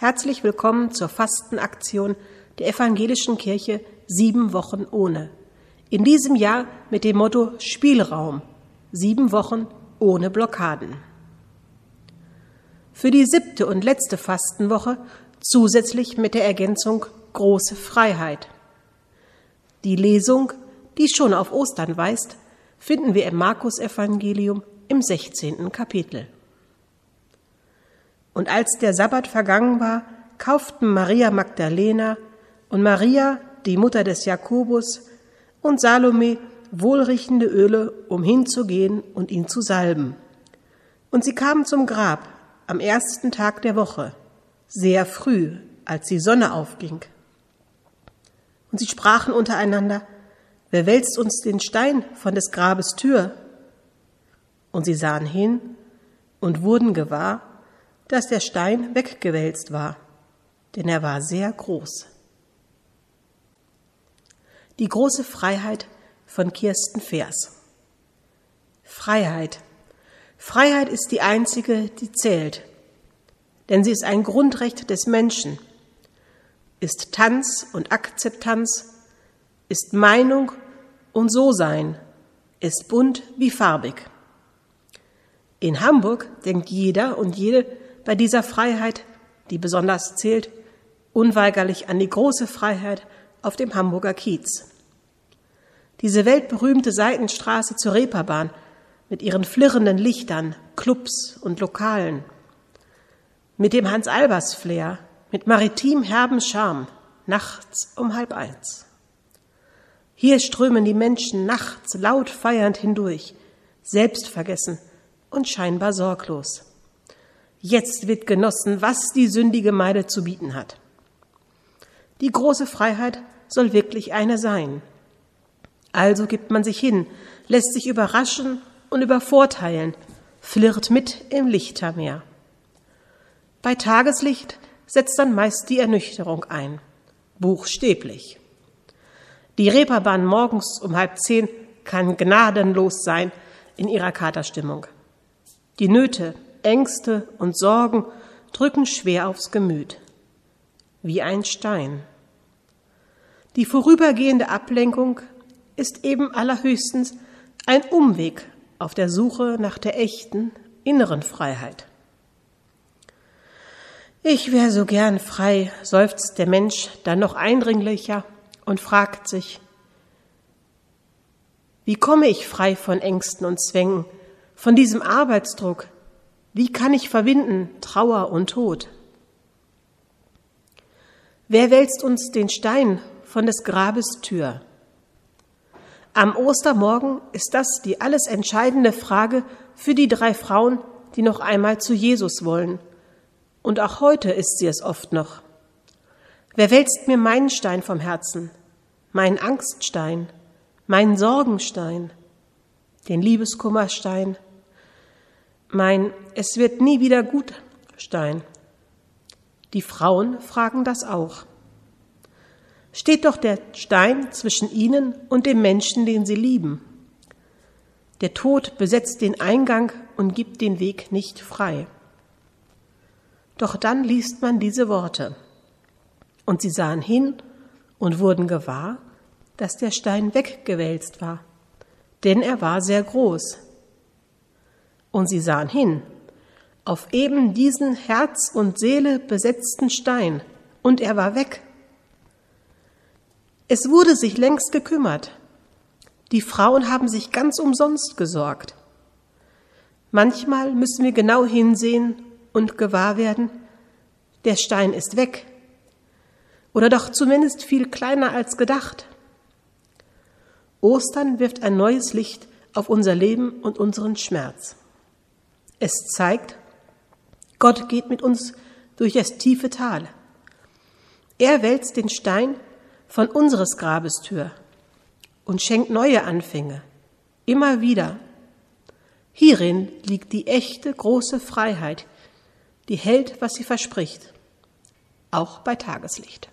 Herzlich willkommen zur Fastenaktion der Evangelischen Kirche Sieben Wochen ohne. In diesem Jahr mit dem Motto Spielraum. Sieben Wochen ohne Blockaden. Für die siebte und letzte Fastenwoche zusätzlich mit der Ergänzung Große Freiheit. Die Lesung, die schon auf Ostern weist, finden wir im Markus-Evangelium im 16. Kapitel. Und als der Sabbat vergangen war, kauften Maria Magdalena und Maria, die Mutter des Jakobus, und Salome wohlriechende Öle, um hinzugehen und ihn zu salben. Und sie kamen zum Grab am ersten Tag der Woche, sehr früh, als die Sonne aufging. Und sie sprachen untereinander, wer wälzt uns den Stein von des Grabes Tür? Und sie sahen hin und wurden gewahr, dass der Stein weggewälzt war, denn er war sehr groß. Die große Freiheit von Kirsten Vers. Freiheit. Freiheit ist die einzige, die zählt, denn sie ist ein Grundrecht des Menschen, ist Tanz und Akzeptanz, ist Meinung und So-Sein, ist bunt wie farbig. In Hamburg denkt jeder und jede bei dieser Freiheit, die besonders zählt, unweigerlich an die große Freiheit auf dem Hamburger Kiez. Diese weltberühmte Seitenstraße zur Reeperbahn mit ihren flirrenden Lichtern, Clubs und Lokalen, mit dem Hans-Albers-Flair, mit maritim herben Charme, nachts um halb eins. Hier strömen die Menschen nachts laut feiernd hindurch, selbstvergessen und scheinbar sorglos. Jetzt wird genossen, was die sündige Meide zu bieten hat. Die große Freiheit soll wirklich eine sein. Also gibt man sich hin, lässt sich überraschen und übervorteilen, flirrt mit im Lichtermeer. Bei Tageslicht setzt dann meist die Ernüchterung ein, buchstäblich. Die Reeperbahn morgens um halb zehn kann gnadenlos sein in ihrer Katerstimmung. Die Nöte, Ängste und Sorgen drücken schwer aufs Gemüt, wie ein Stein. Die vorübergehende Ablenkung ist eben allerhöchstens ein Umweg auf der Suche nach der echten inneren Freiheit. Ich wäre so gern frei, seufzt der Mensch dann noch eindringlicher und fragt sich, wie komme ich frei von Ängsten und Zwängen, von diesem Arbeitsdruck, wie kann ich verwinden Trauer und Tod? Wer wälzt uns den Stein von des Grabes Tür? Am Ostermorgen ist das die alles entscheidende Frage für die drei Frauen, die noch einmal zu Jesus wollen. Und auch heute ist sie es oft noch. Wer wälzt mir meinen Stein vom Herzen, meinen Angststein, meinen Sorgenstein, den Liebeskummerstein, mein Es wird nie wieder gut Stein. Die Frauen fragen das auch. Steht doch der Stein zwischen ihnen und dem Menschen, den sie lieben. Der Tod besetzt den Eingang und gibt den Weg nicht frei. Doch dann liest man diese Worte. Und sie sahen hin und wurden gewahr, dass der Stein weggewälzt war, denn er war sehr groß. Und sie sahen hin auf eben diesen Herz und Seele besetzten Stein, und er war weg. Es wurde sich längst gekümmert. Die Frauen haben sich ganz umsonst gesorgt. Manchmal müssen wir genau hinsehen und gewahr werden, der Stein ist weg. Oder doch zumindest viel kleiner als gedacht. Ostern wirft ein neues Licht auf unser Leben und unseren Schmerz. Es zeigt, Gott geht mit uns durch das tiefe Tal. Er wälzt den Stein von unseres Grabes Tür und schenkt neue Anfänge, immer wieder. Hierin liegt die echte große Freiheit, die hält, was sie verspricht, auch bei Tageslicht.